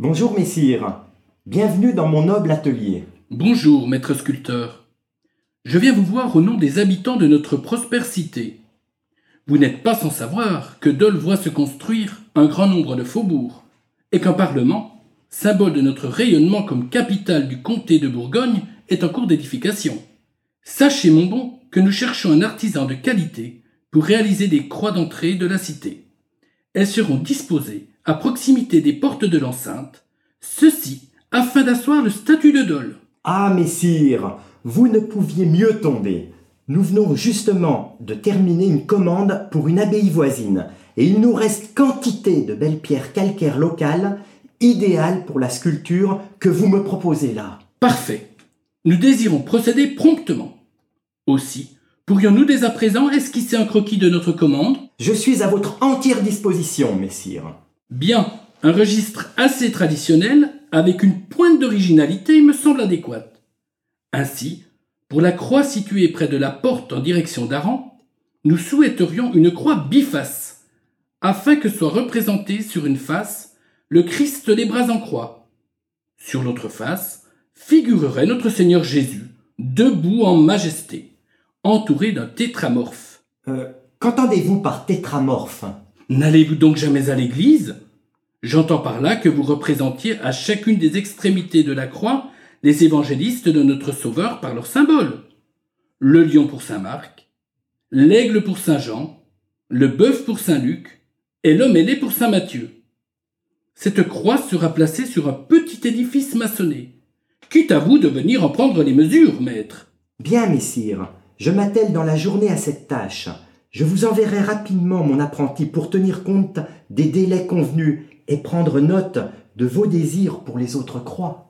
Bonjour, messire. Bienvenue dans mon noble atelier. Bonjour, maître sculpteur. Je viens vous voir au nom des habitants de notre prospère cité. Vous n'êtes pas sans savoir que Dole voit se construire un grand nombre de faubourgs, et qu'un Parlement, symbole de notre rayonnement comme capitale du comté de Bourgogne, est en cours d'édification. Sachez, mon bon, que nous cherchons un artisan de qualité pour réaliser des croix d'entrée de la cité. Elles seront disposées à proximité des portes de l'enceinte, ceci afin d'asseoir le statut de Dole. Ah, messire, vous ne pouviez mieux tomber. Nous venons justement de terminer une commande pour une abbaye voisine, et il nous reste quantité de belles pierres calcaires locales, idéales pour la sculpture que vous me proposez là. Parfait. Nous désirons procéder promptement. Aussi, pourrions-nous dès à présent esquisser un croquis de notre commande? Je suis à votre entière disposition, messire. Bien, un registre assez traditionnel, avec une pointe d'originalité, me semble adéquat. Ainsi, pour la croix située près de la porte en direction d'Aran, nous souhaiterions une croix biface, afin que soit représenté sur une face le Christ les bras en croix. Sur l'autre face figurerait notre Seigneur Jésus, debout en majesté, entouré d'un tétramorphe. Euh, Qu'entendez-vous par tétramorphe? N'allez-vous donc jamais à l'église? J'entends par là que vous représentiez à chacune des extrémités de la croix les évangélistes de notre Sauveur par leur symbole. Le lion pour Saint Marc, l'aigle pour Saint Jean, le bœuf pour Saint Luc et l'homme ailé pour Saint Matthieu. Cette croix sera placée sur un petit édifice maçonné. Quitte à vous de venir en prendre les mesures, maître. Bien, messire, je m'attelle dans la journée à cette tâche. Je vous enverrai rapidement mon apprenti pour tenir compte des délais convenus et prendre note de vos désirs pour les autres croix.